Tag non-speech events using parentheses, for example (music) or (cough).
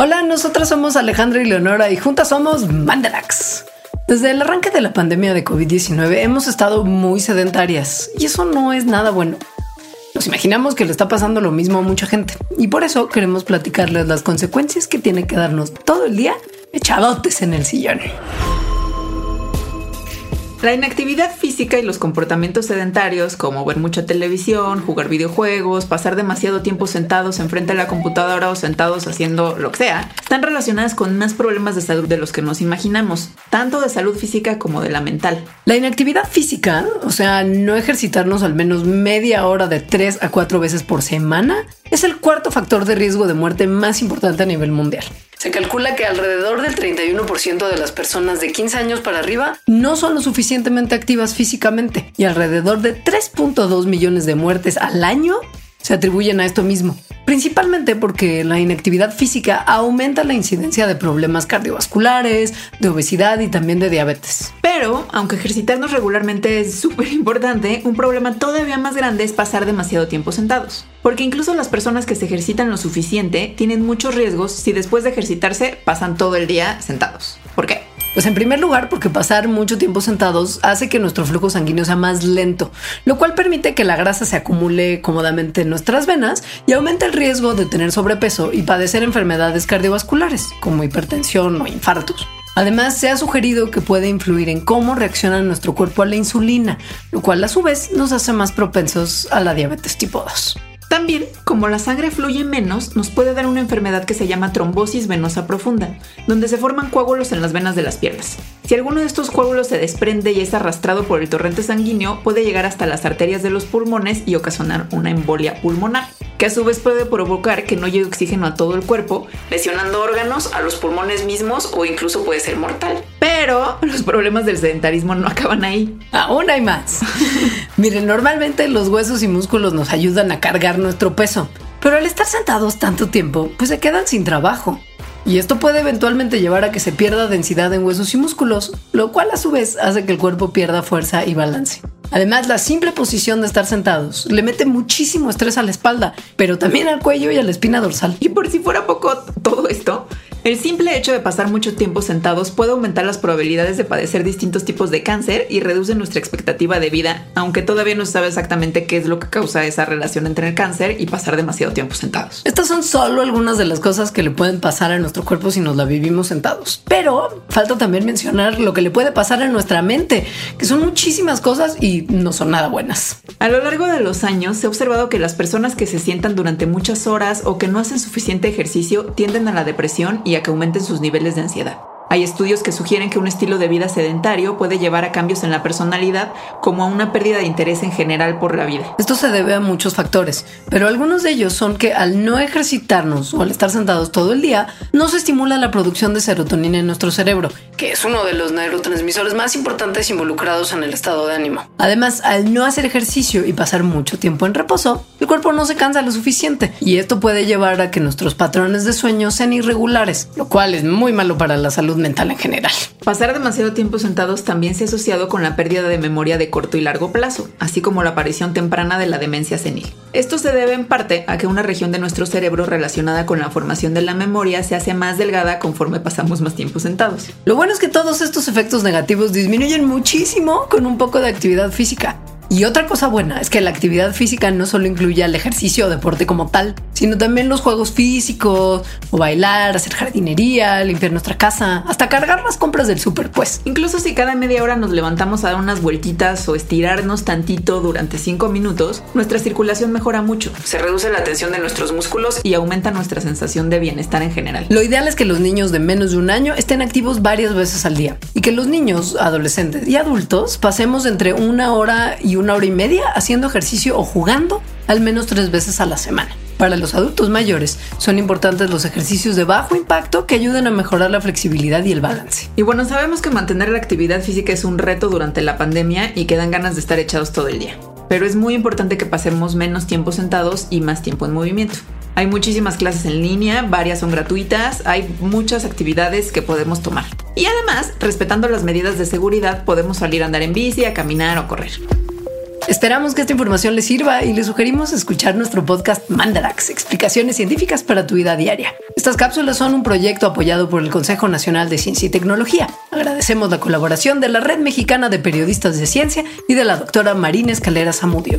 Hola, nosotros somos Alejandra y Leonora y juntas somos Mandarax. Desde el arranque de la pandemia de COVID-19 hemos estado muy sedentarias y eso no es nada bueno. Nos imaginamos que le está pasando lo mismo a mucha gente y por eso queremos platicarles las consecuencias que tiene que darnos todo el día echadotes en el sillón. La inactividad física y los comportamientos sedentarios, como ver mucha televisión, jugar videojuegos, pasar demasiado tiempo sentados enfrente de la computadora o sentados haciendo lo que sea, están relacionadas con más problemas de salud de los que nos imaginamos, tanto de salud física como de la mental. La inactividad física, o sea, no ejercitarnos al menos media hora de 3 a 4 veces por semana, es el cuarto factor de riesgo de muerte más importante a nivel mundial. Se calcula que alrededor del 31% de las personas de 15 años para arriba no son lo suficientemente activas físicamente y alrededor de 3.2 millones de muertes al año se atribuyen a esto mismo, principalmente porque la inactividad física aumenta la incidencia de problemas cardiovasculares, de obesidad y también de diabetes. Pero, aunque ejercitarnos regularmente es súper importante, un problema todavía más grande es pasar demasiado tiempo sentados. Porque incluso las personas que se ejercitan lo suficiente tienen muchos riesgos si después de ejercitarse pasan todo el día sentados. ¿Por qué? Pues en primer lugar, porque pasar mucho tiempo sentados hace que nuestro flujo sanguíneo sea más lento, lo cual permite que la grasa se acumule cómodamente en nuestras venas y aumenta el riesgo de tener sobrepeso y padecer enfermedades cardiovasculares, como hipertensión o infartos. Además, se ha sugerido que puede influir en cómo reacciona nuestro cuerpo a la insulina, lo cual a su vez nos hace más propensos a la diabetes tipo 2. También, como la sangre fluye menos, nos puede dar una enfermedad que se llama trombosis venosa profunda, donde se forman coágulos en las venas de las piernas. Si alguno de estos coágulos se desprende y es arrastrado por el torrente sanguíneo, puede llegar hasta las arterias de los pulmones y ocasionar una embolia pulmonar, que a su vez puede provocar que no llegue oxígeno a todo el cuerpo, lesionando órganos, a los pulmones mismos o incluso puede ser mortal. Pero los problemas del sedentarismo no acaban ahí. Aún hay más. (laughs) Miren, normalmente los huesos y músculos nos ayudan a cargar nuestro peso, pero al estar sentados tanto tiempo, pues se quedan sin trabajo. Y esto puede eventualmente llevar a que se pierda densidad en huesos y músculos, lo cual a su vez hace que el cuerpo pierda fuerza y balance. Además, la simple posición de estar sentados le mete muchísimo estrés a la espalda, pero también al cuello y a la espina dorsal. Y por si fuera poco todo esto, el simple hecho de pasar mucho tiempo sentados puede aumentar las probabilidades de padecer distintos tipos de cáncer y reduce nuestra expectativa de vida, aunque todavía no se sabe exactamente qué es lo que causa esa relación entre el cáncer y pasar demasiado tiempo sentados. Estas son solo algunas de las cosas que le pueden pasar a nuestro cuerpo si nos la vivimos sentados. Pero falta también mencionar lo que le puede pasar a nuestra mente, que son muchísimas cosas y no son nada buenas. A lo largo de los años se ha observado que las personas que se sientan durante muchas horas o que no hacen suficiente ejercicio tienden a la depresión y a que aumenten sus niveles de ansiedad. Hay estudios que sugieren que un estilo de vida sedentario puede llevar a cambios en la personalidad como a una pérdida de interés en general por la vida. Esto se debe a muchos factores, pero algunos de ellos son que al no ejercitarnos o al estar sentados todo el día, no se estimula la producción de serotonina en nuestro cerebro, que es uno de los neurotransmisores más importantes involucrados en el estado de ánimo. Además, al no hacer ejercicio y pasar mucho tiempo en reposo, el cuerpo no se cansa lo suficiente y esto puede llevar a que nuestros patrones de sueño sean irregulares, lo cual es muy malo para la salud mental en general. Pasar demasiado tiempo sentados también se ha asociado con la pérdida de memoria de corto y largo plazo, así como la aparición temprana de la demencia senil. Esto se debe en parte a que una región de nuestro cerebro relacionada con la formación de la memoria se hace más delgada conforme pasamos más tiempo sentados. Lo bueno es que todos estos efectos negativos disminuyen muchísimo con un poco de actividad física. Y otra cosa buena es que la actividad física no solo incluye el ejercicio o deporte como tal, sino también los juegos físicos, o bailar, hacer jardinería, limpiar nuestra casa, hasta cargar las compras del súper, pues. Incluso si cada media hora nos levantamos a dar unas vueltitas o estirarnos tantito durante cinco minutos, nuestra circulación mejora mucho. Se reduce la tensión de nuestros músculos y aumenta nuestra sensación de bienestar en general. Lo ideal es que los niños de menos de un año estén activos varias veces al día y que los niños, adolescentes y adultos pasemos entre una hora y una hora y media haciendo ejercicio o jugando al menos tres veces a la semana. Para los adultos mayores son importantes los ejercicios de bajo impacto que ayudan a mejorar la flexibilidad y el balance. Y bueno, sabemos que mantener la actividad física es un reto durante la pandemia y que dan ganas de estar echados todo el día. Pero es muy importante que pasemos menos tiempo sentados y más tiempo en movimiento. Hay muchísimas clases en línea, varias son gratuitas, hay muchas actividades que podemos tomar. Y además, respetando las medidas de seguridad, podemos salir a andar en bici, a caminar o correr. Esperamos que esta información les sirva y les sugerimos escuchar nuestro podcast Mandarax, explicaciones científicas para tu vida diaria. Estas cápsulas son un proyecto apoyado por el Consejo Nacional de Ciencia y Tecnología. Agradecemos la colaboración de la Red Mexicana de Periodistas de Ciencia y de la doctora Marina Escalera Zamudio.